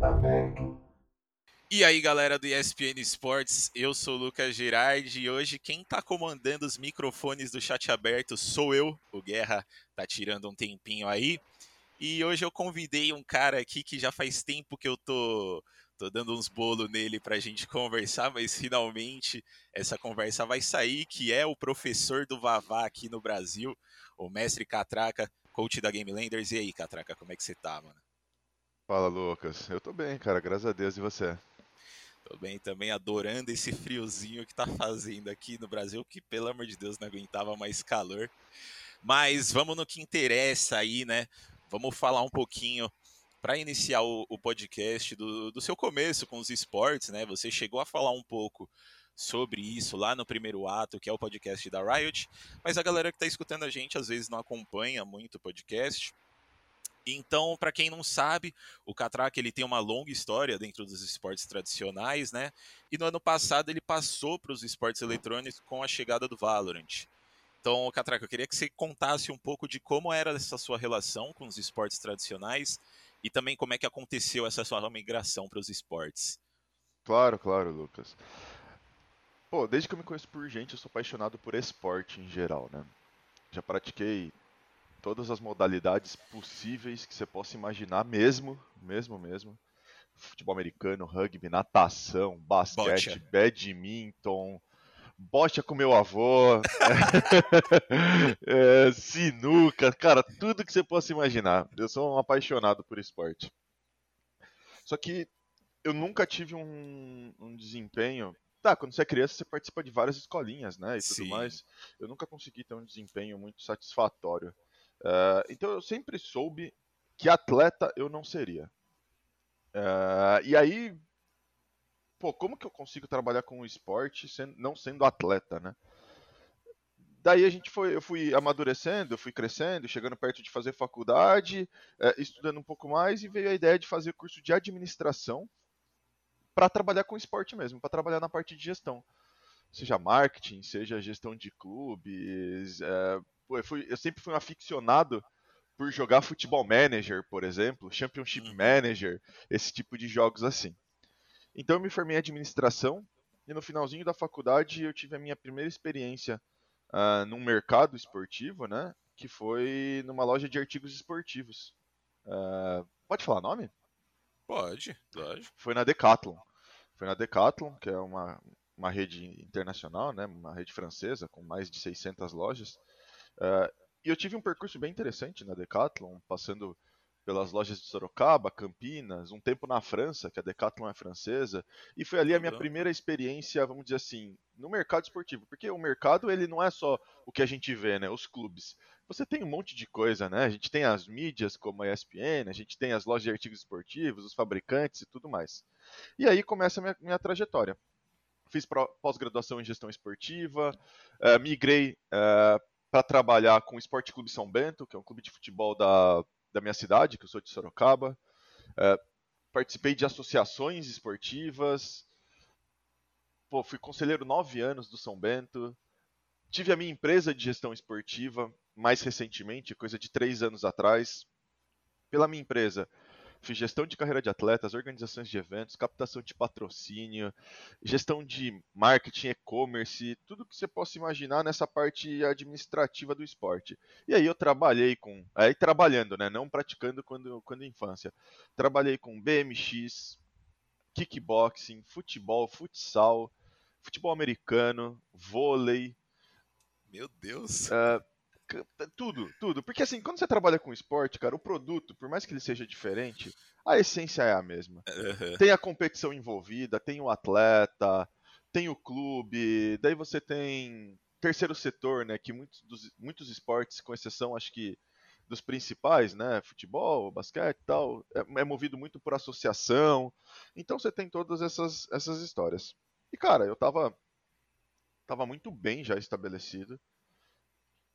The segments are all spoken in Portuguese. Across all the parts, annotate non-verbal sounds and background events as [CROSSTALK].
Aberto. E aí, galera do ESPN Sports, eu sou o Lucas Girardi e hoje quem tá comandando os microfones do chat aberto sou eu. O Guerra tá tirando um tempinho aí. E hoje eu convidei um cara aqui que já faz tempo que eu tô, tô dando uns bolos nele pra gente conversar, mas finalmente essa conversa vai sair, que é o professor do Vavá aqui no Brasil, o mestre Catraca, coach da Game Landers. E aí, Catraca, como é que você tá, mano? Fala, Lucas. Eu tô bem, cara, graças a Deus. E você? Tô bem também adorando esse friozinho que tá fazendo aqui no Brasil, que pelo amor de Deus não aguentava mais calor. Mas vamos no que interessa aí, né? Vamos falar um pouquinho para iniciar o, o podcast do, do, seu começo com os esportes, né? Você chegou a falar um pouco sobre isso lá no primeiro ato, que é o podcast da Riot, mas a galera que está escutando a gente às vezes não acompanha muito o podcast. Então, para quem não sabe, o Catraca ele tem uma longa história dentro dos esportes tradicionais, né? E no ano passado ele passou para os esportes eletrônicos com a chegada do Valorant. Então, Catraca, eu queria que você contasse um pouco de como era essa sua relação com os esportes tradicionais e também como é que aconteceu essa sua migração para os esportes. Claro, claro, Lucas. Pô, desde que eu me conheço por gente, eu sou apaixonado por esporte em geral, né? Já pratiquei todas as modalidades possíveis que você possa imaginar, mesmo, mesmo, mesmo. Futebol americano, rugby, natação, basquete, bocha. badminton, bocha com meu avô, [LAUGHS] é, sinuca, cara, tudo que você possa imaginar. Eu sou um apaixonado por esporte. Só que eu nunca tive um, um desempenho Tá, quando você é criança, você participa de várias escolinhas, né? E tudo Sim. mais. Eu nunca consegui ter um desempenho muito satisfatório. Uh, então eu sempre soube que atleta eu não seria. Uh, e aí, pô, como que eu consigo trabalhar com o esporte sendo, não sendo atleta, né? Daí a gente foi, eu fui amadurecendo, eu fui crescendo, chegando perto de fazer faculdade, uh, estudando um pouco mais e veio a ideia de fazer curso de administração para trabalhar com esporte mesmo, para trabalhar na parte de gestão, seja marketing, seja gestão de clubes, é, Pô, eu, fui, eu sempre fui um aficionado por jogar futebol manager, por exemplo, championship uhum. manager, esse tipo de jogos assim. Então eu me formei em administração e no finalzinho da faculdade eu tive a minha primeira experiência uh, num mercado esportivo, né? Que foi numa loja de artigos esportivos. Uh, pode falar nome? Pode, pode. Foi na Decathlon. Foi na Decathlon, que é uma, uma rede internacional, né? Uma rede francesa com mais de 600 lojas. Uh, e eu tive um percurso bem interessante na Decathlon, passando pelas lojas de Sorocaba, Campinas, um tempo na França, que a Decathlon é francesa, e foi ali a minha primeira experiência, vamos dizer assim, no mercado esportivo, porque o mercado ele não é só o que a gente vê, né, os clubes. Você tem um monte de coisa, né? A gente tem as mídias como a ESPN, a gente tem as lojas de artigos esportivos, os fabricantes e tudo mais. E aí começa a minha, minha trajetória. Fiz pós-graduação em gestão esportiva, uh, migrei uh, para trabalhar com o Esporte Clube São Bento, que é um clube de futebol da, da minha cidade, que eu sou de Sorocaba. É, participei de associações esportivas. Pô, fui conselheiro nove anos do São Bento. Tive a minha empresa de gestão esportiva mais recentemente, coisa de três anos atrás. Pela minha empresa, gestão de carreira de atletas, organizações de eventos, captação de patrocínio, gestão de marketing, e-commerce, tudo que você possa imaginar nessa parte administrativa do esporte. E aí eu trabalhei com, aí trabalhando, né, não praticando quando quando infância. Trabalhei com BMX, kickboxing, futebol, futsal, futebol americano, vôlei. Meu Deus. Uh, tudo, tudo. Porque assim, quando você trabalha com esporte, cara, o produto, por mais que ele seja diferente, a essência é a mesma. Uhum. Tem a competição envolvida, tem o atleta, tem o clube, daí você tem terceiro setor, né? Que muitos, dos, muitos esportes, com exceção, acho que dos principais, né? Futebol, basquete e tal, é, é movido muito por associação. Então você tem todas essas, essas histórias. E cara, eu tava, tava muito bem já estabelecido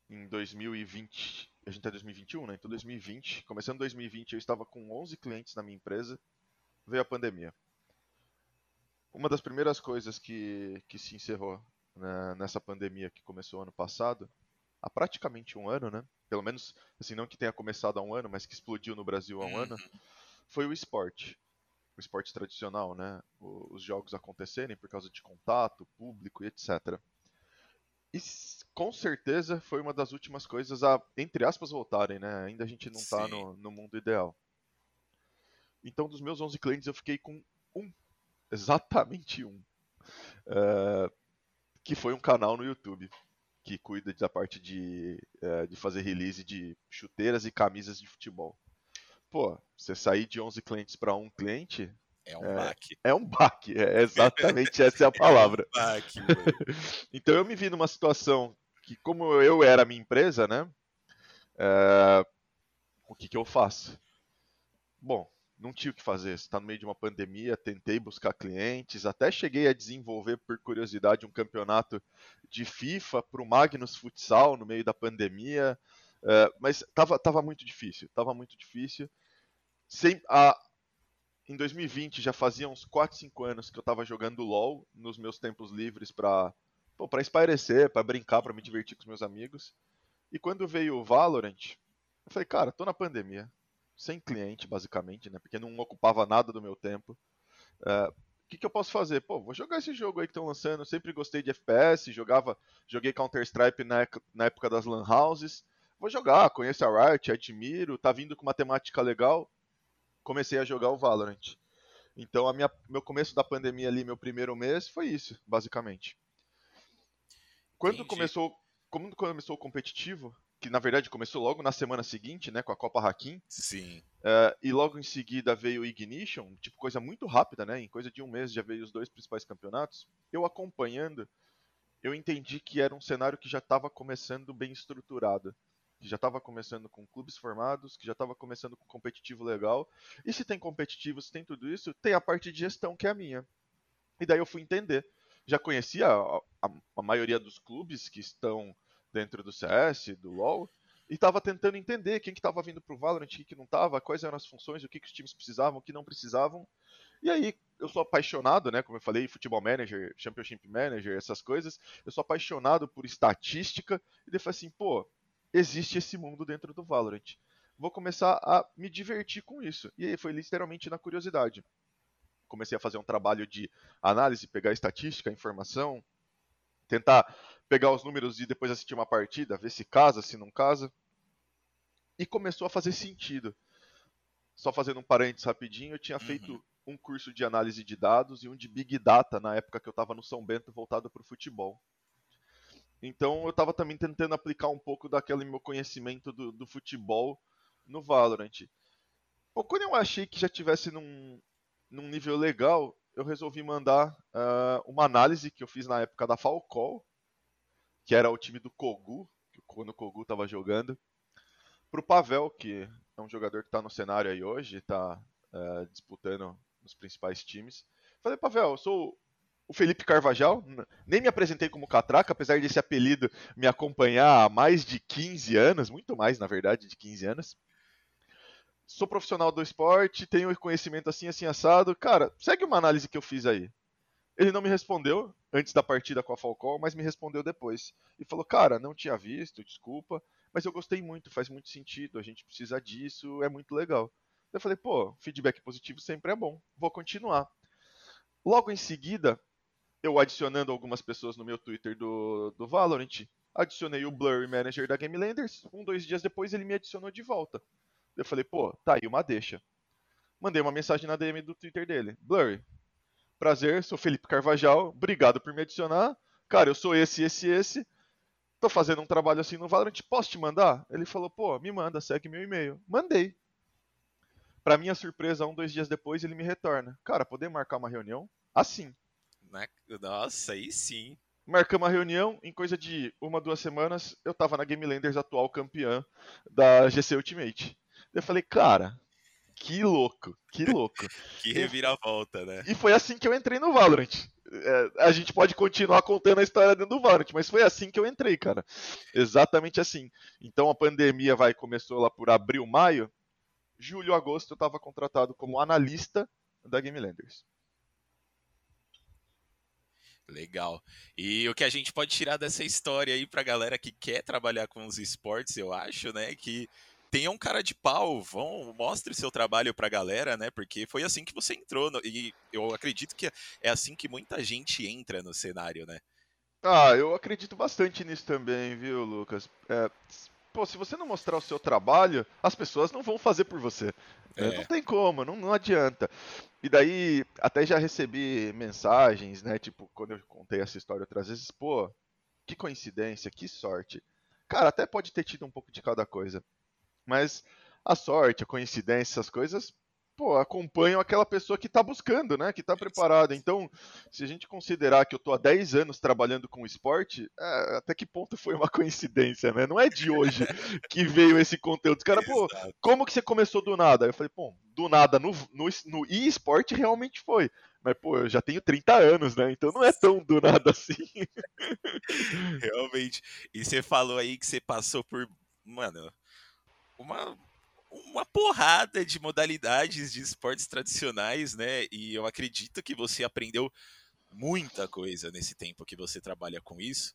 em 2020, a gente tá em 2021, né? Então 2020, começando 2020, eu estava com 11 clientes na minha empresa, veio a pandemia. Uma das primeiras coisas que, que se encerrou né, nessa pandemia que começou ano passado, há praticamente um ano, né? Pelo menos, assim, não que tenha começado há um ano, mas que explodiu no Brasil há um ano, uhum. foi o esporte. o esporte tradicional, né? Os jogos acontecerem por causa de contato, público e etc. E com certeza foi uma das últimas coisas a, entre aspas, voltarem, né? Ainda a gente não está no, no mundo ideal. Então, dos meus 11 clientes, eu fiquei com um, exatamente um, uh, que foi um canal no YouTube que cuida da parte de, uh, de fazer release de chuteiras e camisas de futebol pô, você sair de 11 clientes para um cliente. É um é, baque. É um baque, é exatamente [LAUGHS] essa é a palavra. É um baque, [LAUGHS] então eu me vi numa situação que, como eu era a minha empresa, né? É, o que, que eu faço? Bom, não tinha o que fazer. Está no meio de uma pandemia, tentei buscar clientes, até cheguei a desenvolver, por curiosidade, um campeonato de FIFA para o Magnus Futsal no meio da pandemia. É, mas estava tava muito difícil, estava muito difícil sem, a, em 2020 já fazia uns 4, 5 anos que eu tava jogando LoL nos meus tempos livres pra, pô, pra espairecer, pra brincar, pra me divertir com os meus amigos. E quando veio o Valorant, eu falei, cara, tô na pandemia, sem cliente basicamente, né? Porque não ocupava nada do meu tempo. É, o que, que, eu posso fazer? Pô, vou jogar esse jogo aí que estão lançando. Eu sempre gostei de FPS, jogava, joguei Counter-Strike na, na, época das Lan Houses. Vou jogar, conheço a Riot, admiro, tá vindo com uma temática legal comecei a jogar o Valorant. Então, a minha, meu começo da pandemia ali, meu primeiro mês, foi isso, basicamente. Quando Entendi. começou, quando começou o competitivo, que na verdade começou logo na semana seguinte, né, com a Copa Hakim. Sim. Uh, e logo em seguida veio o Ignition, tipo coisa muito rápida, né? Em coisa de um mês já veio os dois principais campeonatos. Eu acompanhando, eu entendi que era um cenário que já estava começando bem estruturado que já estava começando com clubes formados, que já estava começando com competitivo legal. E se tem competitivo, se tem tudo isso, tem a parte de gestão que é a minha. E daí eu fui entender. Já conhecia a, a, a maioria dos clubes que estão dentro do CS, do LoL, e estava tentando entender quem que estava vindo para o Valorant, quem que não estava, quais eram as funções, o que, que os times precisavam, o que não precisavam. E aí, eu sou apaixonado, né? Como eu falei, futebol manager, championship manager, essas coisas. Eu sou apaixonado por estatística. E daí falei assim, pô, existe esse mundo dentro do Valorant. Vou começar a me divertir com isso. E aí foi literalmente na curiosidade. Comecei a fazer um trabalho de análise, pegar estatística, informação, tentar pegar os números e depois assistir uma partida, ver se casa, se não casa. E começou a fazer sentido. Só fazendo um parênteses rapidinho, eu tinha uhum. feito um curso de análise de dados e um de Big Data na época que eu estava no São Bento voltado para o futebol. Então eu estava também tentando aplicar um pouco daquele meu conhecimento do, do futebol no Valorant. Pô, quando eu achei que já tivesse num, num nível legal, eu resolvi mandar uh, uma análise que eu fiz na época da Falcol, que era o time do Kogu, quando o Kogu estava jogando, para o Pavel, que é um jogador que está no cenário aí hoje, está uh, eh, disputando nos principais times. Falei, Pavel, eu sou o Felipe Carvajal, nem me apresentei como catraca, apesar desse apelido me acompanhar há mais de 15 anos, muito mais, na verdade, de 15 anos. Sou profissional do esporte, tenho conhecimento assim, assim, assado. Cara, segue uma análise que eu fiz aí. Ele não me respondeu antes da partida com a Falcão, mas me respondeu depois. E falou, cara, não tinha visto, desculpa, mas eu gostei muito, faz muito sentido, a gente precisa disso, é muito legal. Eu falei, pô, feedback positivo sempre é bom, vou continuar. Logo em seguida, eu adicionando algumas pessoas no meu Twitter do, do Valorant, adicionei o Blur Manager da Game Landers, um, dois dias depois ele me adicionou de volta. Eu falei, pô, tá aí uma deixa. Mandei uma mensagem na DM do Twitter dele. Blur, prazer, sou Felipe Carvajal, obrigado por me adicionar. Cara, eu sou esse, esse, esse. Tô fazendo um trabalho assim no Valorant, posso te mandar? Ele falou, pô, me manda, segue meu e-mail. Mandei. Pra minha surpresa, um, dois dias depois ele me retorna. Cara, poder marcar uma reunião? Assim. Né? Nossa, aí sim. Marcamos uma reunião, em coisa de uma, duas semanas, eu tava na Game Landers atual campeã da GC Ultimate. Eu falei, cara, que louco, que louco. [LAUGHS] que reviravolta, né? E foi assim que eu entrei no Valorant. É, a gente pode continuar contando a história dentro do Valorant, mas foi assim que eu entrei, cara. Exatamente assim. Então a pandemia vai começou lá por abril, maio. Julho, agosto eu estava contratado como analista da Game Landers. Legal. E o que a gente pode tirar dessa história aí pra galera que quer trabalhar com os esportes, eu acho, né, que tenha um cara de pau, vão, mostre seu trabalho pra galera, né? Porque foi assim que você entrou, no, e eu acredito que é assim que muita gente entra no cenário, né? Ah, eu acredito bastante nisso também, viu, Lucas? É, pô, se você não mostrar o seu trabalho, as pessoas não vão fazer por você. Né? É. Não tem como, não, não adianta. E daí, até já recebi mensagens, né? Tipo, quando eu contei essa história outras vezes, pô, que coincidência, que sorte. Cara, até pode ter tido um pouco de cada coisa. Mas a sorte, a coincidência, essas coisas, pô, acompanham aquela pessoa que está buscando, né? Que está preparada. Então, se a gente considerar que eu estou há 10 anos trabalhando com esporte, é, até que ponto foi uma [LAUGHS] coincidência, né? Não é de hoje que veio esse conteúdo. Os caras, pô, como que você começou do nada? Eu falei, pô, do nada no, no, no e-sport realmente foi. Mas, pô, eu já tenho 30 anos, né? Então não é tão do nada assim. [LAUGHS] Realmente. E você falou aí que você passou por, mano, uma uma porrada de modalidades de esportes tradicionais, né? E eu acredito que você aprendeu muita coisa nesse tempo que você trabalha com isso.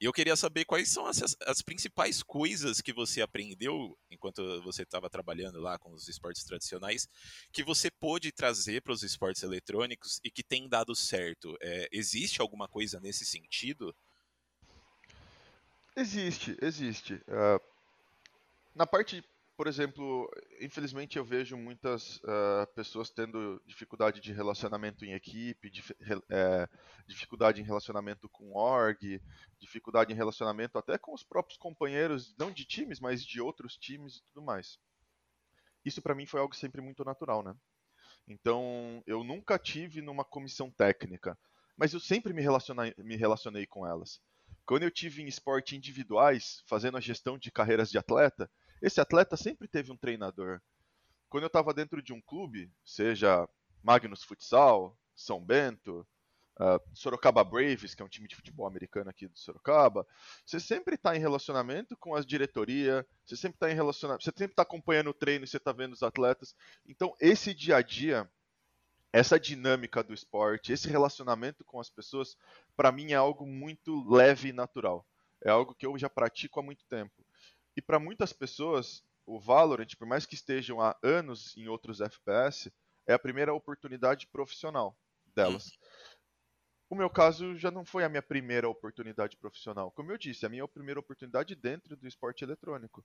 E eu queria saber quais são as, as principais coisas que você aprendeu enquanto você estava trabalhando lá com os esportes tradicionais, que você pôde trazer para os esportes eletrônicos e que tem dado certo. É, existe alguma coisa nesse sentido? Existe, existe. Uh, na parte por exemplo, infelizmente eu vejo muitas uh, pessoas tendo dificuldade de relacionamento em equipe, dif é, dificuldade em relacionamento com org, dificuldade em relacionamento até com os próprios companheiros, não de times, mas de outros times e tudo mais. Isso para mim foi algo sempre muito natural, né? Então, eu nunca tive numa comissão técnica, mas eu sempre me relacionei, me relacionei com elas. Quando eu tive em esporte individuais, fazendo a gestão de carreiras de atleta, esse atleta sempre teve um treinador. Quando eu estava dentro de um clube, seja Magnus Futsal, São Bento, uh, Sorocaba Braves, que é um time de futebol americano aqui do Sorocaba, você sempre está em relacionamento com as diretoria, você sempre está em relacionamento, você sempre está acompanhando o treino, você está vendo os atletas. Então esse dia a dia, essa dinâmica do esporte, esse relacionamento com as pessoas, para mim é algo muito leve e natural. É algo que eu já pratico há muito tempo. E para muitas pessoas, o Valorant, por mais que estejam há anos em outros FPS, é a primeira oportunidade profissional delas. O meu caso já não foi a minha primeira oportunidade profissional. Como eu disse, a minha primeira oportunidade dentro do esporte eletrônico.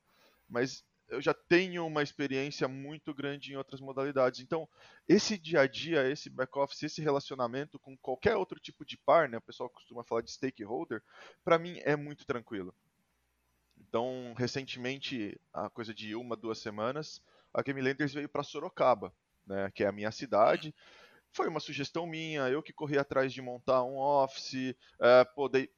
Mas eu já tenho uma experiência muito grande em outras modalidades. Então, esse dia a dia, esse back-office, esse relacionamento com qualquer outro tipo de par, né, o pessoal costuma falar de stakeholder, para mim é muito tranquilo. Então, recentemente, a coisa de uma, duas semanas, a Game Landers veio para Sorocaba, né, que é a minha cidade. Foi uma sugestão minha, eu que corri atrás de montar um office, é, pô, dei,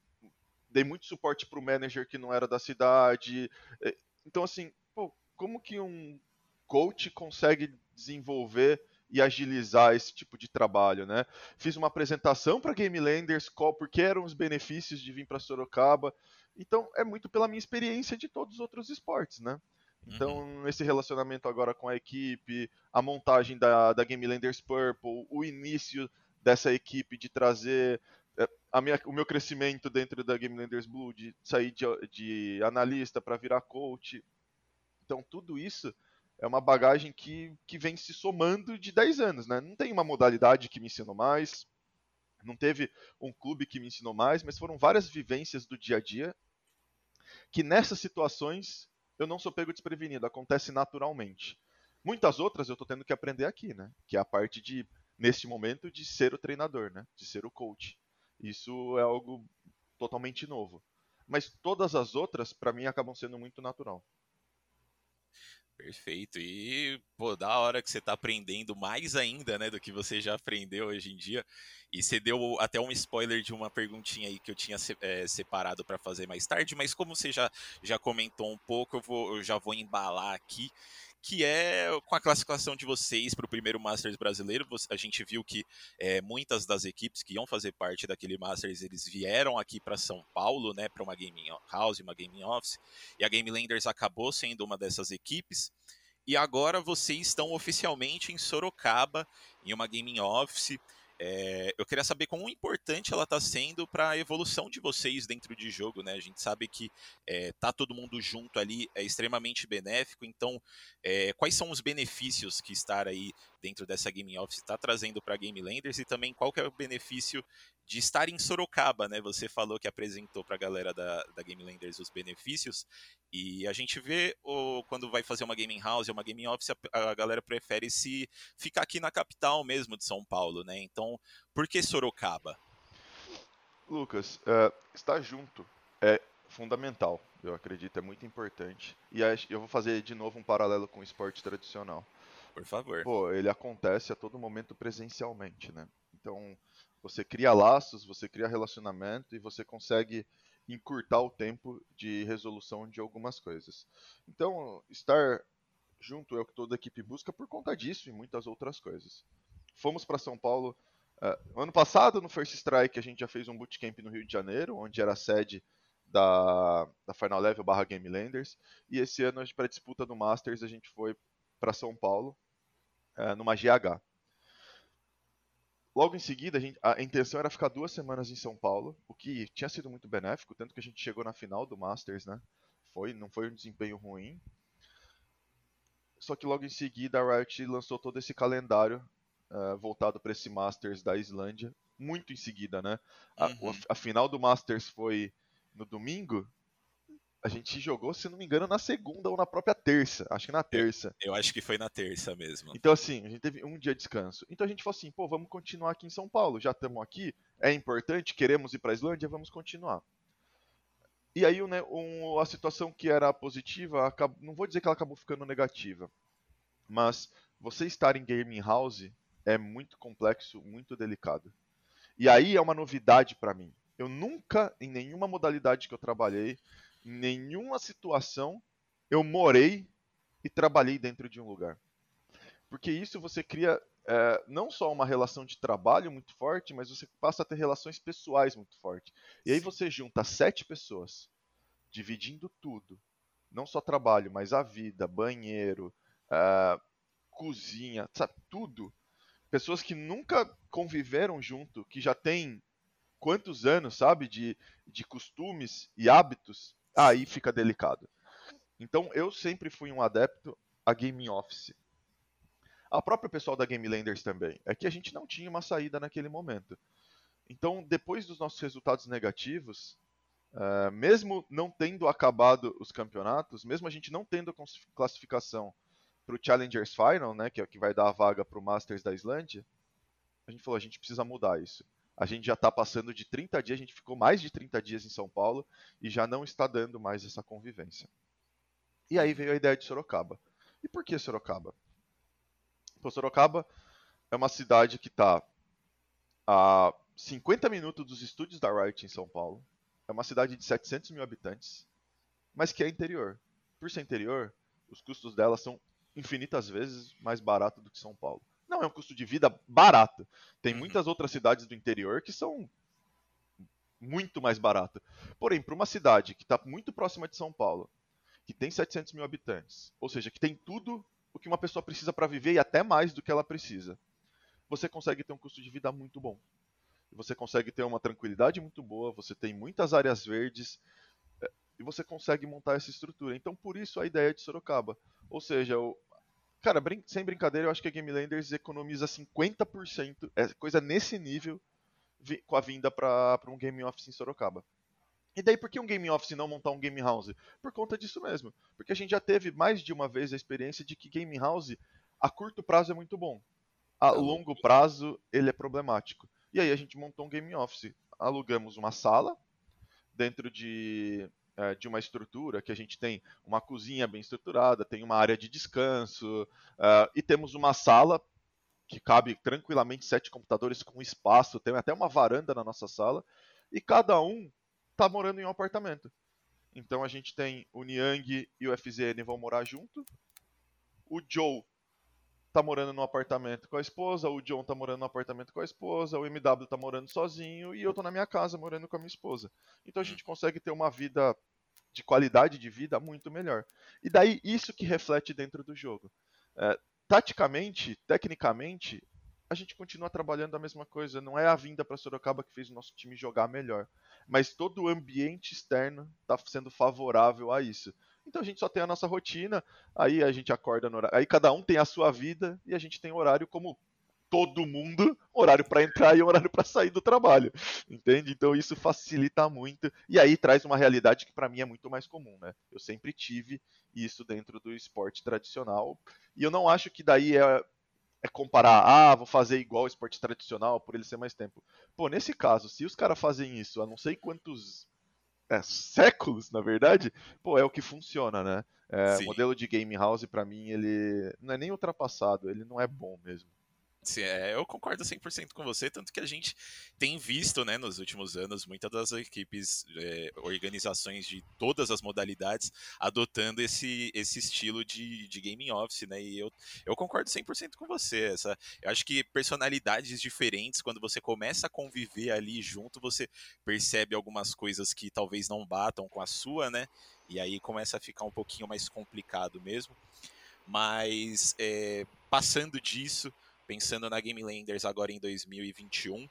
dei muito suporte para o manager que não era da cidade. É, então, assim, pô, como que um coach consegue desenvolver e agilizar esse tipo de trabalho, né? Fiz uma apresentação para Game Landers, qual, porque eram os benefícios de vir para Sorocaba. Então, é muito pela minha experiência de todos os outros esportes, né? Então, uhum. esse relacionamento agora com a equipe, a montagem da, da Game Landers Purple, o início dessa equipe de trazer é, a minha, o meu crescimento dentro da Game Landers Blue, de sair de, de analista para virar coach. Então, tudo isso é uma bagagem que, que vem se somando de 10 anos, né? Não tem uma modalidade que me ensinou mais, não teve um clube que me ensinou mais, mas foram várias vivências do dia a dia que nessas situações eu não sou pego desprevenido, acontece naturalmente. Muitas outras eu estou tendo que aprender aqui, né? Que é a parte de, neste momento, de ser o treinador, né? De ser o coach. Isso é algo totalmente novo. Mas todas as outras, para mim, acabam sendo muito natural. Perfeito. E, pô, da hora que você está aprendendo mais ainda, né, do que você já aprendeu hoje em dia. E você deu até um spoiler de uma perguntinha aí que eu tinha é, separado para fazer mais tarde, mas como você já, já comentou um pouco, eu, vou, eu já vou embalar aqui que é com a classificação de vocês para o primeiro Masters brasileiro. A gente viu que é, muitas das equipes que iam fazer parte daquele Masters, eles vieram aqui para São Paulo, né, para uma gaming house, uma gaming office, e a Game Landers acabou sendo uma dessas equipes. E agora vocês estão oficialmente em Sorocaba, em uma gaming office. É, eu queria saber quão importante ela está sendo para a evolução de vocês dentro de jogo, né? A gente sabe que é, tá todo mundo junto ali é extremamente benéfico, então é, quais são os benefícios que estar aí dentro dessa Gaming Office está trazendo para Game Landers e também qual que é o benefício de estar em Sorocaba, né? Você falou que apresentou para a galera da, da Game Landers os benefícios e a gente vê quando vai fazer uma gaming house, uma gaming office, a, a, galera prefere se ficar aqui na capital mesmo de São Paulo, né? Então, por que Sorocaba? Lucas, uh, estar junto é fundamental, eu acredito, é muito importante. E eu vou fazer de novo um paralelo com o esporte tradicional. Por favor. Pô, ele acontece a todo momento presencialmente, né? Então, você cria laços, você cria relacionamento e você consegue encurtar o tempo de resolução de algumas coisas. Então, estar junto é o que toda a equipe busca por conta disso e muitas outras coisas. Fomos para São Paulo uh, ano passado, no First Strike, a gente já fez um bootcamp no Rio de Janeiro, onde era a sede da, da Final Level barra Game Landers. E esse ano, para a disputa do Masters, a gente foi para São Paulo, uh, numa GH. Logo em seguida, a, gente, a, intenção era ficar duas semanas em São Paulo, o que tinha sido muito benéfico, tanto que a gente chegou na final do Masters, né? Foi, não foi um desempenho ruim. Só que logo em seguida a Riot lançou todo esse calendário uh, voltado para esse Masters da Islândia, muito em seguida, né? A, uhum. a, a final do Masters foi no domingo, a gente jogou, se não me engano, na segunda ou na própria terça. Acho que na terça. Eu, eu, acho que foi na terça mesmo. Então, assim, a gente teve um dia de descanso. Então a gente falou assim, pô, vamos continuar aqui em São Paulo. Já estamos aqui, é importante, queremos ir para a Islândia, vamos continuar. E aí, né, um, a situação que era positiva, acabou, não vou dizer que ela acabou ficando negativa, mas você estar em gaming house é muito complexo, muito delicado. E aí é uma novidade para mim. Eu nunca, em nenhuma modalidade que eu trabalhei, nenhuma situação eu morei e trabalhei dentro de um lugar. Porque isso você cria é, não só uma relação de trabalho muito forte, mas você passa a ter relações pessoais muito fortes. E aí você junta sete pessoas, dividindo tudo. Não só trabalho, mas a vida, banheiro, é, cozinha, sabe, tudo. Pessoas que nunca conviveram junto, que já têm quantos anos, sabe, de, de costumes e hábitos aí fica delicado. Então eu sempre fui um adepto a Game Office. A própria pessoal da Game Landers também. É que a gente não tinha uma saída naquele momento. Então, depois dos nossos resultados negativos, uh, mesmo não tendo acabado os campeonatos, mesmo a gente não tendo classificação para o Challengers Final, né, que é o que vai dar a vaga para o Masters da Islândia, a gente falou, a gente precisa mudar isso a gente já está passando de 30 dias, a gente ficou mais de 30 dias em São Paulo e já não está dando mais essa convivência. E aí veio a ideia de Sorocaba. E por que Sorocaba? Pô, Sorocaba é uma cidade que está a 50 minutos dos estúdios da Riot em São Paulo. É uma cidade de 700 mil habitantes, mas que é interior. Por ser interior, os custos dela são infinitas vezes mais baratos do que São Paulo não é um custo de vida barato. Tem muitas outras cidades do interior que são muito mais baratas. Porém, para uma cidade que está muito próxima de São Paulo, que tem 700 mil habitantes, ou seja, que tem tudo o que uma pessoa precisa para viver e até mais do que ela precisa, você consegue ter um custo de vida muito bom. Você consegue ter uma tranquilidade muito boa, você tem muitas áreas verdes é, e você consegue montar essa estrutura. Então, por isso a ideia de Sorocaba. Ou seja, Cara, brin sem brincadeira, eu acho que a Game Landers economiza 50%, é coisa nesse nível, com a vinda para um Game Office em Sorocaba. E daí por que um Game Office não montar um Game House? Por conta disso mesmo. Porque a gente já teve mais de uma vez a experiência de que Game House, a curto prazo é muito bom. A longo prazo, ele é problemático. E aí a gente montou um Game Office. Alugamos uma sala dentro de é, de uma estrutura que a gente tem uma cozinha bem estruturada, tem uma área de descanso uh, e temos uma sala que cabe tranquilamente sete computadores com espaço, tem até uma varanda na nossa sala e cada um está morando em um apartamento. Então a gente tem o Niang e o FZN vão morar junto. O Joe tá morando no apartamento com a esposa, o John tá morando no apartamento com a esposa, o MW tá morando sozinho e eu tô na minha casa morando com a minha esposa. Então a gente consegue ter uma vida de qualidade de vida muito melhor. E daí isso que reflete dentro do jogo. É, taticamente, tecnicamente, a gente continua trabalhando a mesma coisa. Não é a vinda para Sorocaba que fez o nosso time jogar melhor, mas todo o ambiente externo está sendo favorável a isso. Então a gente só tem a nossa rotina, aí a gente acorda no horário. Aí cada um tem a sua vida e a gente tem horário como todo mundo, horário para entrar e horário para sair do trabalho. Entende? Então isso facilita muito e aí traz uma realidade que para mim é muito mais comum, né? Eu sempre tive isso dentro do esporte tradicional e eu não acho que daí é é comparar, ah, vou fazer igual o esporte tradicional por ele ser mais tempo. Pô, nesse caso, se os caras fazem isso há não sei quantos é, séculos, na verdade, pô, é o que funciona, né? É, o modelo de game house, para mim, ele não é nem ultrapassado, ele não é bom mesmo. É, eu concordo 100% com você, tanto que a gente tem visto, né, nos últimos anos, muitas das equipes, é, organizações de todas as modalidades adotando esse, esse estilo de, de gaming office, né, e eu, eu concordo 100% com você. Essa, eu acho que personalidades diferentes, quando você começa a conviver ali junto, você percebe algumas coisas que talvez não batam com a sua, né, e aí começa a ficar um pouquinho mais complicado mesmo. Mas, é, passando disso pensando na Game Landers agora em 2021.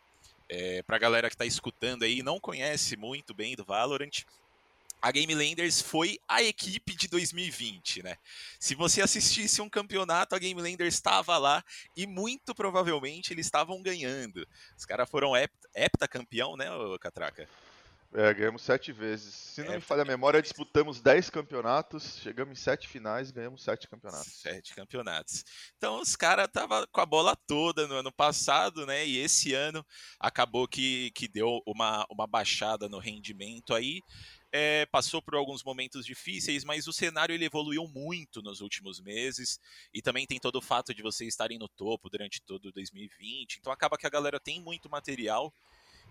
É, para a galera que está escutando aí e não conhece muito bem do Valorant, a Game Landers foi a equipe de 2020, né? Se você assistisse um campeonato, a Game Landers estava lá e muito provavelmente eles estavam ganhando. Os caras foram heptacampeão, né, Catraca? É, ganhamos sete vezes. Se não é, me falha a memória, disputamos dez campeonatos, chegamos em sete finais e ganhamos sete campeonatos. Sete campeonatos. Então os caras estavam com a bola toda no ano passado, né? E esse ano acabou que, que deu uma, uma baixada no rendimento aí. É, passou por alguns momentos difíceis, mas o cenário ele evoluiu muito nos últimos meses e também tem todo o fato de vocês estarem no topo durante todo 2020. Então acaba que a galera tem muito material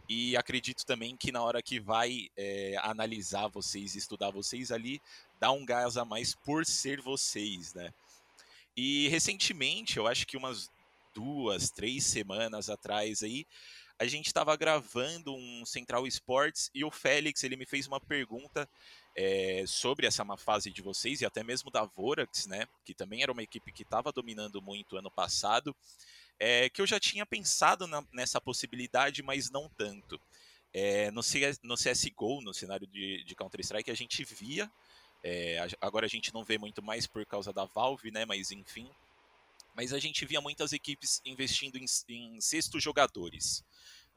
e acredito também que na hora que vai é, analisar vocês, estudar vocês ali, dá um gás a mais por ser vocês, né? E recentemente, eu acho que umas duas, três semanas atrás aí, a gente estava gravando um Central Sports e o Félix ele me fez uma pergunta é, sobre essa má fase de vocês e até mesmo da Vorax, né? Que também era uma equipe que estava dominando muito ano passado é, que eu já tinha pensado na, nessa possibilidade, mas não tanto. É, no, CS, no CSGO, no cenário de, de Counter-Strike, a gente via, é, agora a gente não vê muito mais por causa da Valve, né, mas enfim, mas a gente via muitas equipes investindo em, em sextos jogadores.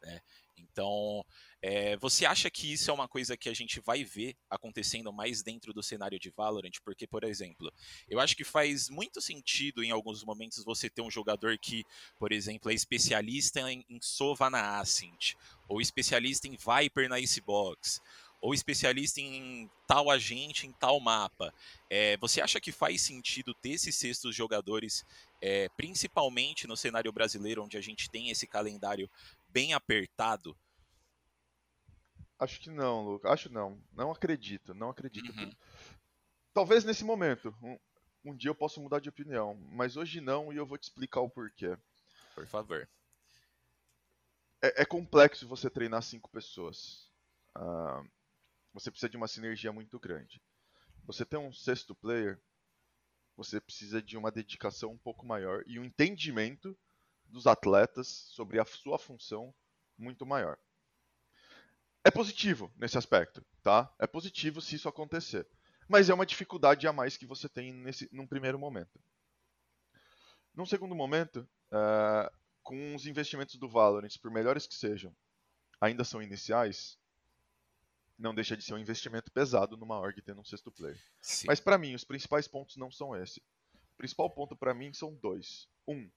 Né? Então, é, você acha que isso é uma coisa que a gente vai ver acontecendo mais dentro do cenário de Valorant? Porque, por exemplo, eu acho que faz muito sentido em alguns momentos você ter um jogador que, por exemplo, é especialista em, em Sova na Ascent, ou especialista em Viper na Icebox, ou especialista em tal agente em tal mapa. É, você acha que faz sentido ter esses sextos jogadores, é, principalmente no cenário brasileiro, onde a gente tem esse calendário bem apertado? Acho que não, Luca. Acho não. Não acredito. Não acredito. Uhum. Talvez nesse momento. Um, um, dia eu possa mudar de opinião. Mas hoje não e eu vou te explicar o porquê. Por favor. É, é complexo você treinar cinco pessoas. Uh, você precisa de uma sinergia muito grande. Você tem um sexto player, você precisa de uma dedicação um pouco maior e um entendimento dos atletas sobre a sua função muito maior. É positivo nesse aspecto, tá? É positivo se isso acontecer. Mas é uma dificuldade a mais que você tem nesse, num primeiro momento. Num segundo momento, uh, com os investimentos do Valorant, por melhores que sejam, ainda são iniciais, não deixa de ser um investimento pesado numa org tendo um sexto player. Sim. Mas para mim, os principais pontos não são esse. O principal ponto para mim são dois. Um,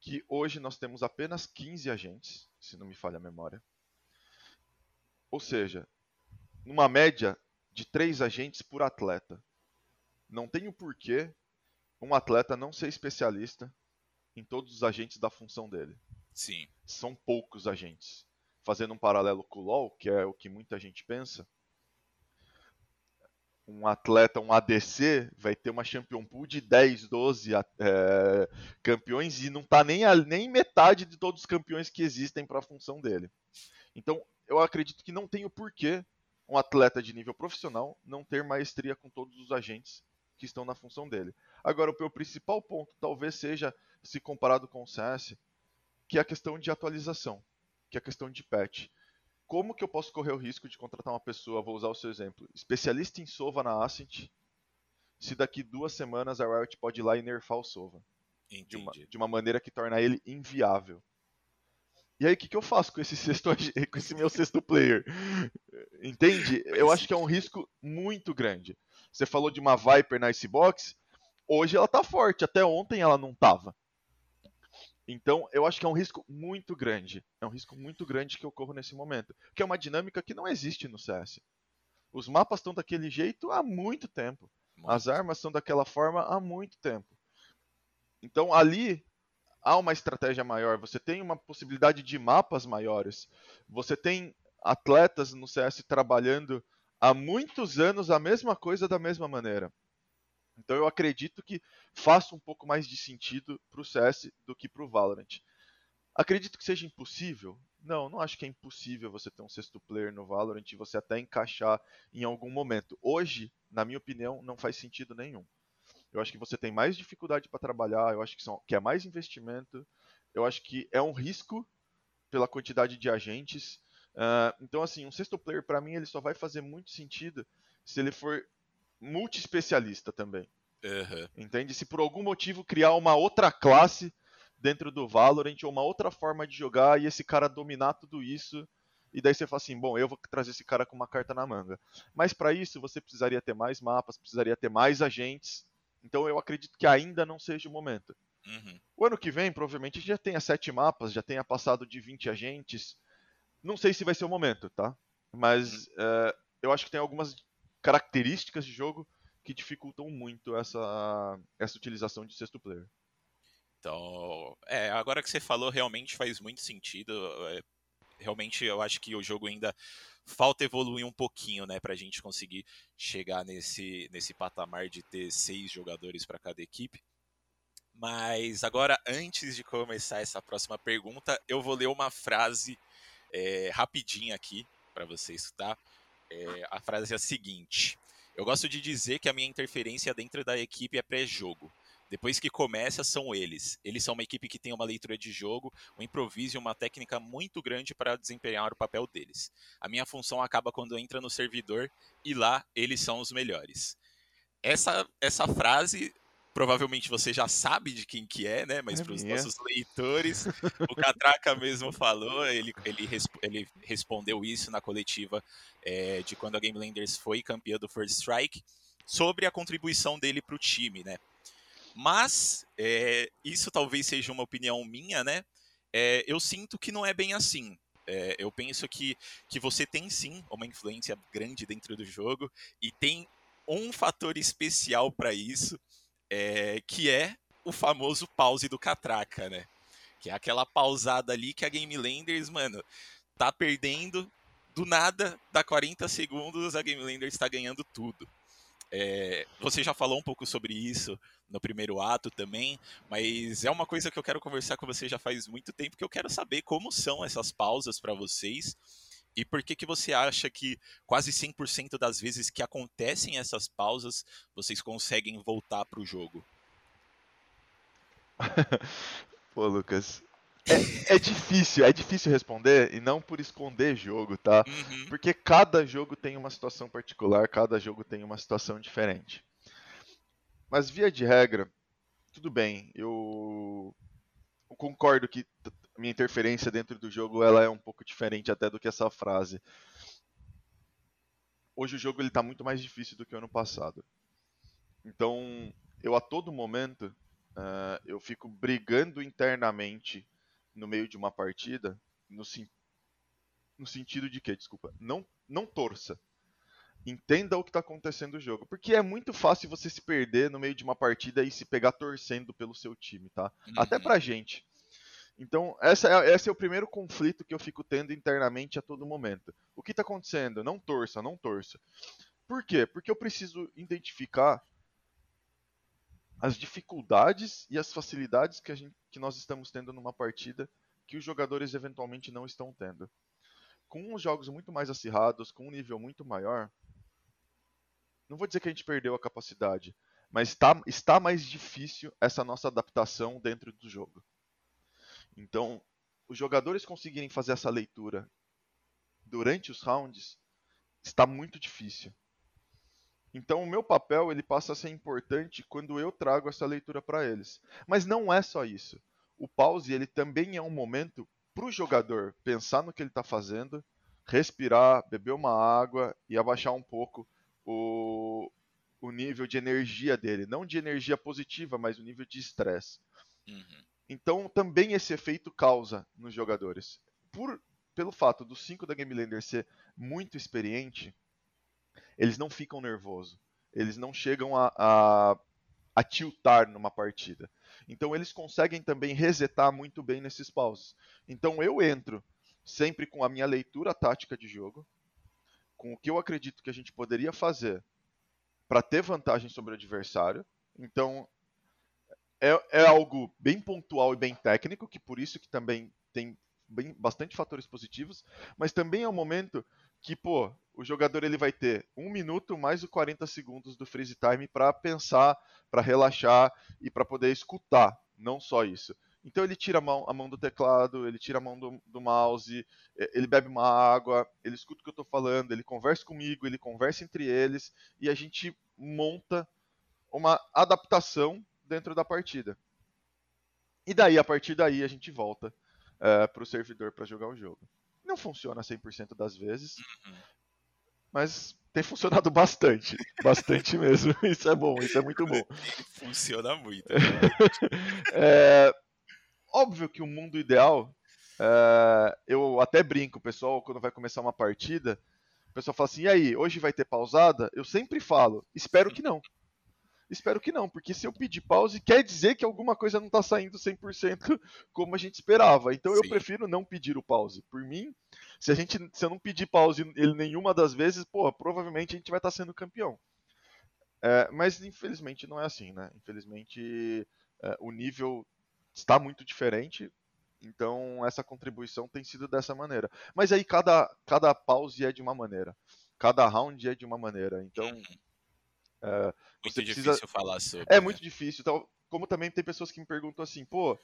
que hoje nós temos apenas 15 agentes, se não me falha a memória. Ou seja, numa média de 3 agentes por atleta. Não tem o porquê um atleta não ser especialista em todos os agentes da função dele. Sim. São poucos agentes. Fazendo um paralelo com o LoL, que é o que muita gente pensa, um atleta, um ADC, vai ter uma Champion Pool de 10, 12 é, campeões e não está nem, nem metade de todos os campeões que existem para a função dele. Então, eu acredito que não tem o porquê um atleta de nível profissional não ter maestria com todos os agentes que estão na função dele. Agora, o meu principal ponto talvez seja, se comparado com o CS, que é a questão de atualização, que é a questão de patch. Como que eu posso correr o risco de contratar uma pessoa, vou usar o seu exemplo, especialista em Sova na Ascent, se daqui duas semanas a Riot pode ir lá e nerfar o Sova? De uma, de uma maneira que torna ele inviável. E aí, o que, que eu faço com esse, [LAUGHS] sexto, com esse meu sexto player? Entende? Eu acho que é um risco muito grande. Você falou de uma Viper na Icebox, hoje ela tá forte, até ontem ela não tava. Então, eu acho que é um risco muito grande. É um risco muito grande que ocorre nesse momento. Que é uma dinâmica que não existe no CS. Os mapas estão daquele jeito há muito tempo. As armas são daquela forma há muito tempo. Então, ali há uma estratégia maior. Você tem uma possibilidade de mapas maiores. Você tem atletas no CS trabalhando há muitos anos a mesma coisa da mesma maneira. Então eu acredito que faça um pouco mais de sentido para o CS do que para o Valorant. Acredito que seja impossível? Não, não acho que é impossível você ter um sexto player no Valorant e você até encaixar em algum momento. Hoje, na minha opinião, não faz sentido nenhum. Eu acho que você tem mais dificuldade para trabalhar, eu acho que, são, que é mais investimento, eu acho que é um risco pela quantidade de agentes. Uh, então, assim, um sexto player, para mim, ele só vai fazer muito sentido se ele for multi-especialista também. Uhum. Entende? Se por algum motivo criar uma outra classe dentro do Valorant ou uma outra forma de jogar e esse cara dominar tudo isso. E daí você fala assim, bom, eu vou trazer esse cara com uma carta na manga. Mas para isso você precisaria ter mais mapas, precisaria ter mais agentes. Então eu acredito que ainda não seja o momento. Uhum. O ano que vem, provavelmente, já tenha sete mapas, já tenha passado de 20 agentes. Não sei se vai ser o momento, tá? Mas uhum. uh, eu acho que tem algumas características de jogo que dificultam muito essa, essa utilização de sexto player. Então, é, agora que você falou, realmente faz muito sentido. Realmente eu acho que o jogo ainda falta evoluir um pouquinho, né, pra gente conseguir chegar nesse, nesse patamar de ter seis jogadores para cada equipe. Mas agora, antes de começar essa próxima pergunta, eu vou ler uma frase é, rapidinha aqui para você escutar. É, a frase é a seguinte: Eu gosto de dizer que a minha interferência dentro da equipe é pré-jogo. Depois que começa, são eles. Eles são uma equipe que tem uma leitura de jogo, um improviso e uma técnica muito grande para desempenhar o papel deles. A minha função acaba quando entra no servidor e lá eles são os melhores. Essa, essa frase provavelmente você já sabe de quem que é, né? Mas é para os nossos leitores, [LAUGHS] o Catraca mesmo falou, ele, ele, ele respondeu isso na coletiva é, de quando a Game Landers foi campeã do First Strike, sobre a contribuição dele para o time, né? Mas é, isso talvez seja uma opinião minha, né? É, eu sinto que não é bem assim. É, eu penso que, que você tem sim uma influência grande dentro do jogo e tem um fator especial para isso, que é o famoso pause do Catraca, né? Que é aquela pausada ali que a Game Landers, mano, tá perdendo, do nada, dá 40 segundos, a Game Landers está ganhando tudo. É, você já falou um pouco sobre isso no primeiro ato também, mas é uma coisa que eu quero conversar com você já faz muito tempo, que eu quero saber como são essas pausas para vocês e por que, que você acha que quase 100% das vezes que acontecem essas pausas, vocês conseguem voltar para o jogo? [LAUGHS] Pô, Lucas, é, é, difícil, é difícil responder e não por esconder jogo, tá? Uhum. Porque cada jogo tem uma situação particular, cada jogo tem uma situação diferente. Mas via de regra, tudo bem, eu, eu concordo que minha interferência dentro do jogo ela é um pouco diferente até do que essa frase. Hoje o jogo ele está muito mais difícil do que o ano passado. Então, eu a todo momento uh, eu fico brigando internamente no meio de uma partida no, no sentido de que, desculpa, não, não torça. Entenda o que está acontecendo no jogo. Porque é muito fácil você se perder no meio de uma partida e se pegar torcendo pelo seu time, tá? Uhum. Até pra gente. Então, essa é, esse é o primeiro conflito que eu fico tendo internamente a todo momento. O que está acontecendo? Não torça, não torça. Por quê? Porque eu preciso identificar as dificuldades e as facilidades que, gente, que nós estamos tendo numa partida que os jogadores eventualmente não estão tendo. Com os jogos muito mais acirrados, com um nível muito maior, não vou dizer que a gente perdeu a capacidade, mas está, está mais difícil essa nossa adaptação dentro do jogo. Então, os jogadores conseguirem fazer essa leitura durante os rounds, está muito difícil. Então o meu papel ele passa a ser importante quando eu trago essa leitura para eles. Mas não é só isso. O pause ele também é um momento para o jogador pensar no que ele está fazendo, respirar, beber uma água e abaixar um pouco o, o nível de energia dele, não de energia positiva, mas o nível de estresse. Uhum. Então também esse efeito causa nos jogadores. Por, pelo fato do 5 da Game Lander ser muito experiente, eles não ficam nervosos. Eles não chegam a, a, a tiltar numa partida. Então eles conseguem também resetar muito bem nesses pauses. Então eu entro sempre com a minha leitura tática de jogo, com o que eu acredito que a gente poderia fazer para ter vantagem sobre o adversário. Então é, é, algo bem pontual e bem técnico, que por isso que também tem bem, bastante fatores positivos, mas também é um momento que, pô, o jogador ele vai ter um minuto mais os 40 segundos do freeze time para pensar, para relaxar e para poder escutar, não só isso. Então ele tira a mão, a mão do teclado, ele tira a mão do, do, mouse, ele bebe uma água, ele escuta o que eu estou falando, ele conversa comigo, ele conversa entre eles e a gente monta uma adaptação dentro da partida. E daí, a partir daí, a gente volta uh, para o servidor para jogar o jogo. Não funciona 100% das vezes, uhum. mas tem funcionado [LAUGHS] bastante. Bastante mesmo. [LAUGHS] Isso é bom, isso é muito bom. [LAUGHS] Funciona muito. é, óbvio que o mundo ideal, é, eu até brinco, pessoal, quando vai começar uma partida, o pessoal fala assim: e aí, hoje vai ter pausada? Eu sempre falo: espero que não. Espero que não, porque se eu pedir pause, quer dizer que alguma coisa não está saindo 100% [LAUGHS] como a gente esperava. Então Sim. eu prefiro não pedir o pause. Por mim, se a gente se eu não pedir pause ele nenhuma das vezes, pô, provavelmente a gente vai estar tá sendo campeão. É, mas infelizmente não é assim, né? Infelizmente é, o nível está muito diferente. Então essa contribuição tem sido dessa maneira. Mas aí cada, cada pause é de uma maneira. Cada round é de uma maneira. Então É, muito precisa... difícil falar sobre. É né? muito difícil. Então, como também tem pessoas que me perguntam assim, pô,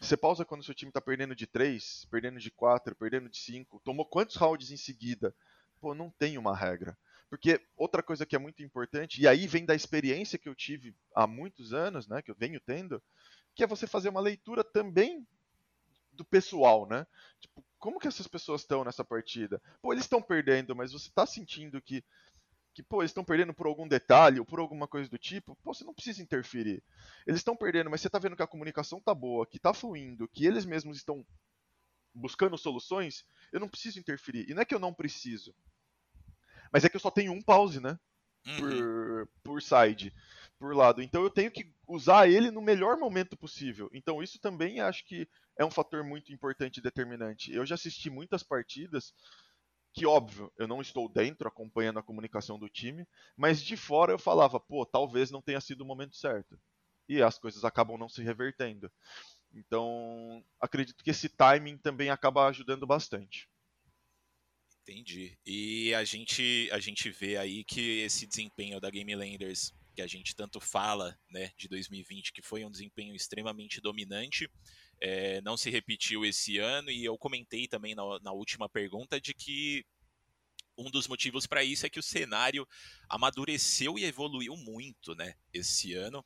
você pausa quando seu time tá perdendo de 3, perdendo de 4, perdendo de 5, tomou quantos rounds em seguida? Pô, não tem uma regra. Porque outra coisa que é muito importante, e aí vem da experiência que eu tive há muitos anos, né, que eu venho tendo, que é você fazer uma leitura também do pessoal, né? Tipo, como que essas pessoas estão nessa partida? Pô, eles estão perdendo, mas você está sentindo que que, pô, eles estão perdendo por algum detalhe ou por alguma coisa do tipo, pô, você não precisa interferir. Eles estão perdendo, mas você está vendo que a comunicação tá boa, que tá fluindo, que eles mesmos estão buscando soluções, eu não preciso interferir. E não é que eu não preciso, mas é que eu só tenho um pause, né? Uhum. Por, por side, por lado. Então eu tenho que usar ele no melhor momento possível. Então isso também acho que é um fator muito importante e determinante. Eu já assisti muitas partidas que óbvio, eu não estou dentro acompanhando a comunicação do time, mas de fora eu falava, pô, talvez não tenha sido o momento certo. E as coisas acabam não se revertendo. Então, acredito que esse timing também acaba ajudando bastante. Entendi. E a gente a gente vê aí que esse desempenho da Game Landers que a gente tanto fala, né, de 2020, que foi um desempenho extremamente dominante, é, não se repetiu esse ano, e eu comentei também na, na última pergunta de que um dos motivos para isso é que o cenário amadureceu e evoluiu muito, né, esse ano.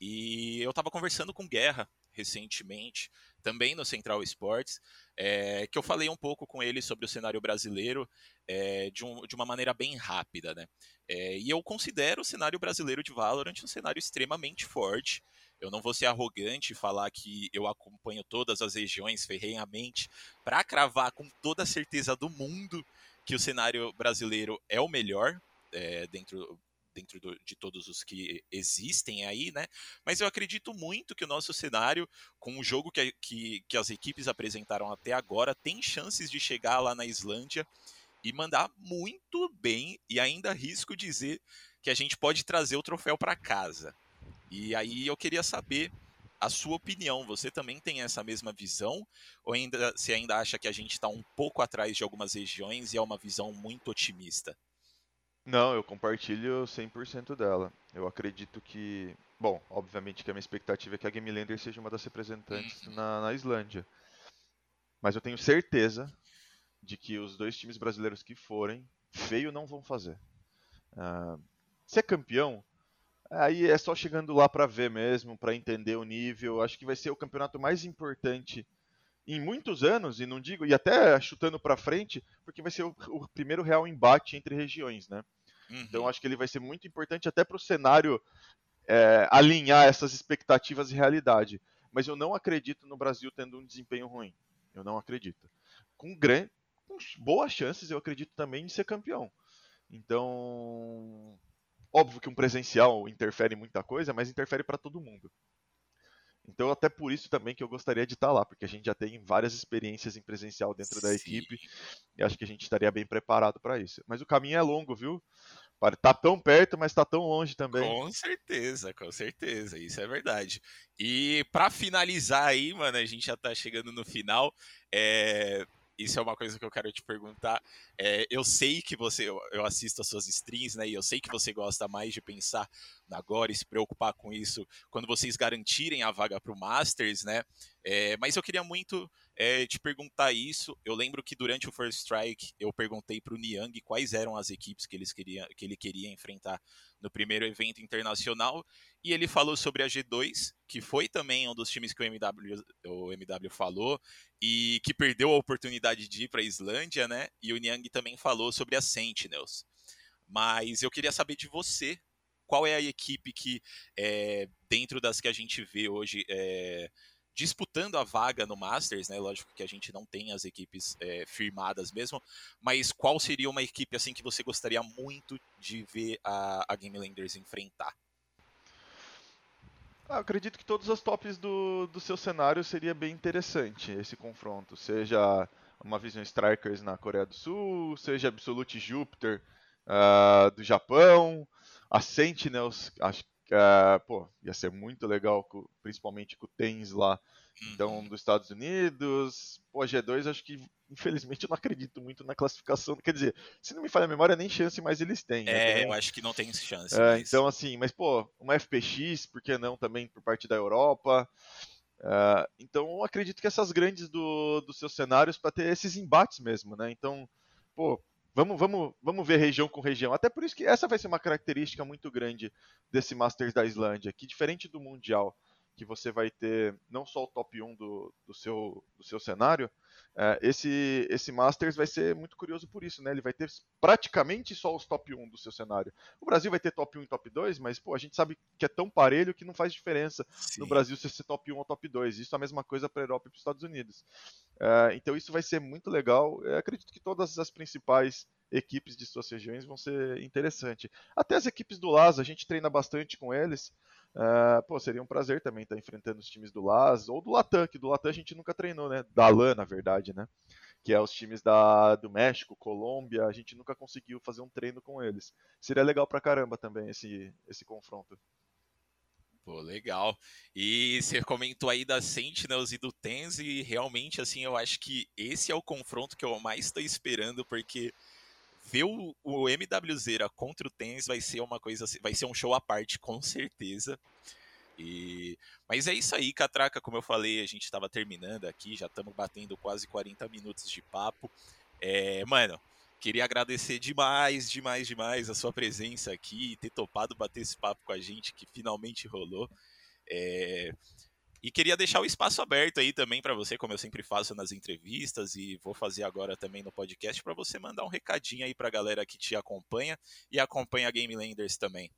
E eu estava conversando com Guerra recentemente, também no Central Sports, é, que eu falei um pouco com ele sobre o cenário brasileiro é, de, um, de, uma maneira bem rápida, né? É, e eu considero o cenário brasileiro de Valorant um cenário extremamente forte. Eu não vou ser arrogante e falar que eu acompanho todas as regiões ferrenhamente para cravar com toda a certeza do mundo que o cenário brasileiro é o melhor é, dentro dentro do, de todos os que existem aí, né? Mas eu acredito muito que o nosso cenário, com o jogo que, que, que as equipes apresentaram até agora, tem chances de chegar lá na Islândia e mandar muito bem, e ainda arrisco dizer que a gente pode trazer o troféu para casa. E aí eu queria saber a sua opinião. Você também tem essa mesma visão? Ou ainda você ainda acha que a gente está um pouco atrás de algumas regiões e é uma visão muito otimista? Não, eu compartilho 100% dela. Eu acredito que. Bom, obviamente que a minha expectativa é que a Game Lander seja uma das representantes uhum. na, na Islândia. Mas eu tenho certeza de que os dois times brasileiros que forem, feio não vão fazer. Uh, se é campeão, aí é só chegando lá para ver mesmo, para entender o nível. Acho que vai ser o campeonato mais importante em muitos anos, e não digo, e até chutando para frente, porque vai ser o, o, primeiro real embate entre regiões, né? Uhum. Então acho que ele vai ser muito importante até para o cenário é, alinhar essas expectativas e realidade. Mas eu não acredito no Brasil tendo um desempenho ruim. Eu não acredito. Com, grande, com boas chances, eu acredito também de ser campeão. Então, óbvio que um presencial interfere em muita coisa, mas interfere para todo mundo. Então, até por isso também que eu gostaria de estar lá, porque a gente já tem várias experiências em presencial dentro Sim. da equipe e acho que a gente estaria bem preparado para isso. Mas o caminho é longo, viu? Tá tão perto, mas tá tão longe também. Com certeza, com certeza, isso é verdade. E para finalizar aí, mano, a gente já tá chegando no final. É, isso é uma coisa que eu quero te perguntar. É, eu sei que você, eu assisto as suas streams, né? E eu sei que você gosta mais de pensar agora e se preocupar com isso quando vocês garantirem a vaga para o Masters, né? É, mas eu queria muito é, te perguntar isso. Eu lembro que durante o First Strike eu perguntei para o Niang quais eram as equipes que, eles queria, que ele queria enfrentar no primeiro evento internacional. E ele falou sobre a G2, que foi também um dos times que o MW, o MW falou, e que perdeu a oportunidade de ir para a Islândia, né? E o Niang também falou sobre a Sentinels. Mas eu queria saber de você, qual é a equipe que, é, dentro das que a gente vê hoje, é, disputando a vaga no Masters, né? Lógico que a gente não tem as equipes é, firmadas mesmo, mas qual seria uma equipe assim que você gostaria muito de ver a, a Game Landers enfrentar? Ah, acredito que todos os tops do, do seu cenário seria bem interessante esse confronto. Seja uma Vision Strikers na Coreia do Sul, seja Absolute Jupiter uh, do Japão, a Sentinels, acho Uh, pô, ia ser muito legal, principalmente com o Tens lá, então, uhum. dos Estados Unidos. Pô, a G2, acho que, infelizmente, eu não acredito muito na classificação. Quer dizer, se não me falha a memória, nem chance mais eles têm. Né? É, eu acho que não tem chance. É, mas... Então, assim, mas, pô, uma FPX, por que não também por parte da Europa? Uh, então, eu acredito que essas grandes do, dos seus cenários para ter esses embates mesmo, né? Então, pô, Vamos, vamos, vamos ver região com região. Até por isso que essa vai ser uma característica muito grande desse Masters da Islândia, que diferente do Mundial, que você vai ter não só o top 1 do, do, seu, do seu cenário, é, esse, esse Masters vai ser muito curioso por isso, né? Ele vai ter praticamente só os top 1 do seu cenário. O Brasil vai ter top 1 e top 2, mas pô, a gente sabe que é tão parelho que não faz diferença Sim. no Brasil se ser top 1 ou top 2. Isso é a mesma coisa para a Europa e para os Estados Unidos. É, então isso vai ser muito legal. Eu acredito que todas as principais equipes de suas regiões vão ser interessantes. Até as equipes do LAS, a gente treina bastante com eles. Uh, pô, seria um prazer também estar enfrentando os times do LAS ou do Latam, que do Latam a gente nunca treinou, né? Da LAN, na verdade, né? Que é os times da, do México, Colômbia, a gente nunca conseguiu fazer um treino com eles. Seria legal pra caramba também esse, esse confronto. Pô, legal. E você comentou aí das Sentinels e do Tens, e realmente, assim, eu acho que esse é o confronto que eu mais estou esperando, porque ver o, o MWZera contra o Tens vai ser uma coisa, vai ser um show à parte, com certeza. E... Mas é isso aí, Catraca, como eu falei, a gente estava terminando aqui, já estamos batendo quase 40 minutos de papo. É, mano, queria agradecer demais, demais, demais a sua presença aqui, ter topado bater esse papo com a gente, que finalmente rolou. É... E queria deixar o espaço aberto aí também para você, como eu sempre faço nas entrevistas e vou fazer agora também no podcast, para você mandar um recadinho aí para a galera que te acompanha e acompanha a Game Landers também.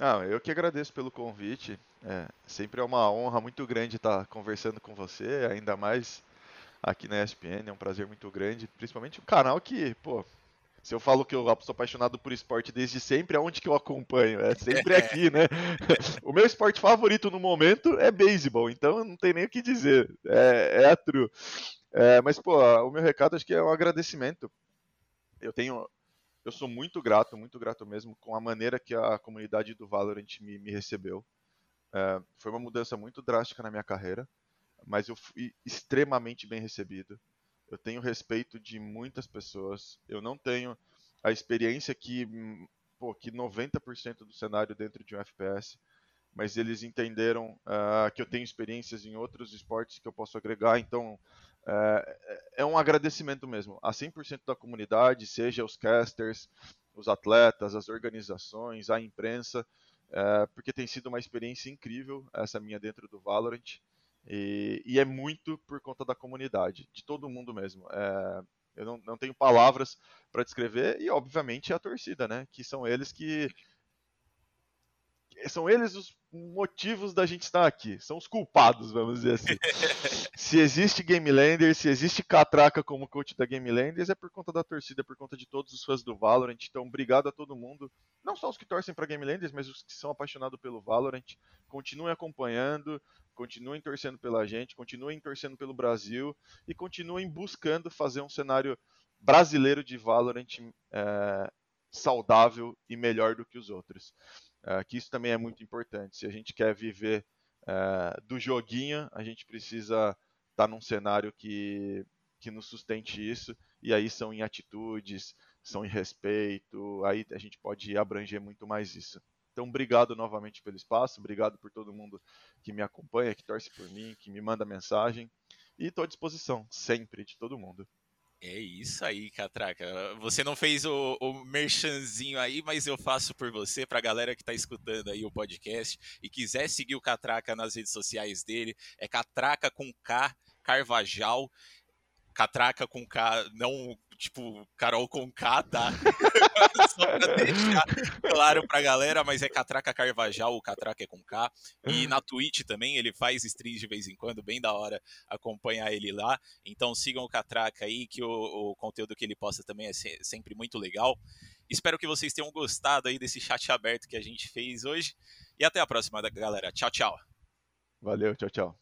Ah, eu que agradeço pelo convite. É, sempre é uma honra muito grande estar conversando com você, ainda mais aqui na ESPN. É um prazer muito grande, principalmente um canal que, pô, se eu falo que eu sou apaixonado por esporte desde sempre, aonde que eu acompanho? É sempre [LAUGHS] aqui, né? [LAUGHS] o meu esporte favorito no momento é beisebol, então não tem nem o que dizer. É, é a true. É, mas, pô, o meu recado acho que é um agradecimento. Eu tenho. Eu sou muito grato, muito grato mesmo com a maneira que a comunidade do Valorant me, me recebeu. É, foi uma mudança muito drástica na minha carreira, mas eu fui extremamente bem recebido eu tenho respeito de muitas pessoas, eu não tenho a experiência que, pô, que 90% do cenário dentro de um FPS. mas eles entenderam uh, que eu tenho experiências em outros esportes que eu posso agregar, então uh, é um agradecimento mesmo a 100% da comunidade, seja os casters, os atletas, as organizações, a imprensa, uh, porque tem sido uma experiência incrível essa minha dentro do Valorant e, e é muito por conta da comunidade, de todo mundo mesmo. É, eu não, não tenho palavras para descrever e obviamente a torcida, né? Que são eles que são eles os motivos da gente estar aqui. São os culpados, vamos dizer assim. [LAUGHS] se existe Game Landers, se existe Catraca como coach da Game Landers, é por conta da torcida, é por conta de todos os fãs do Valorant. Então, obrigado a todo mundo. Não só os que torcem para Game Landers, mas os que são apaixonados pelo Valorant. Continuem acompanhando, continuem torcendo pela gente, continuem torcendo pelo Brasil e continuem buscando fazer um cenário brasileiro de Valorant é, saudável e melhor do que os outros. Uh, que isso também é muito importante. Se a gente quer viver uh, do joguinho, a gente precisa estar tá num cenário que, que nos sustente isso, e aí são em atitudes, são em respeito, aí a gente pode abranger muito mais isso. Então, obrigado novamente pelo espaço, obrigado por todo mundo que me acompanha, que torce por mim, que me manda mensagem, e estou à disposição, sempre, de todo mundo. É isso aí, Catraca. Você não fez o, o merchanzinho aí, mas eu faço por você, pra galera que tá escutando aí o podcast e quiser seguir o Catraca nas redes sociais dele, é Catraca com K, Carvajal. Catraca com K, não tipo Carol com K, tá? [LAUGHS] Só pra deixar claro pra galera, mas é Catraca Carvajal, o Catraca é com K. E na Twitch também, ele faz streams de vez em quando, bem da hora acompanhar ele lá. Então sigam o Catraca aí, que o, o conteúdo que ele posta também é sempre muito legal. Espero que vocês tenham gostado aí desse chat aberto que a gente fez hoje. E até a próxima, galera. Tchau, tchau. Valeu, tchau, tchau.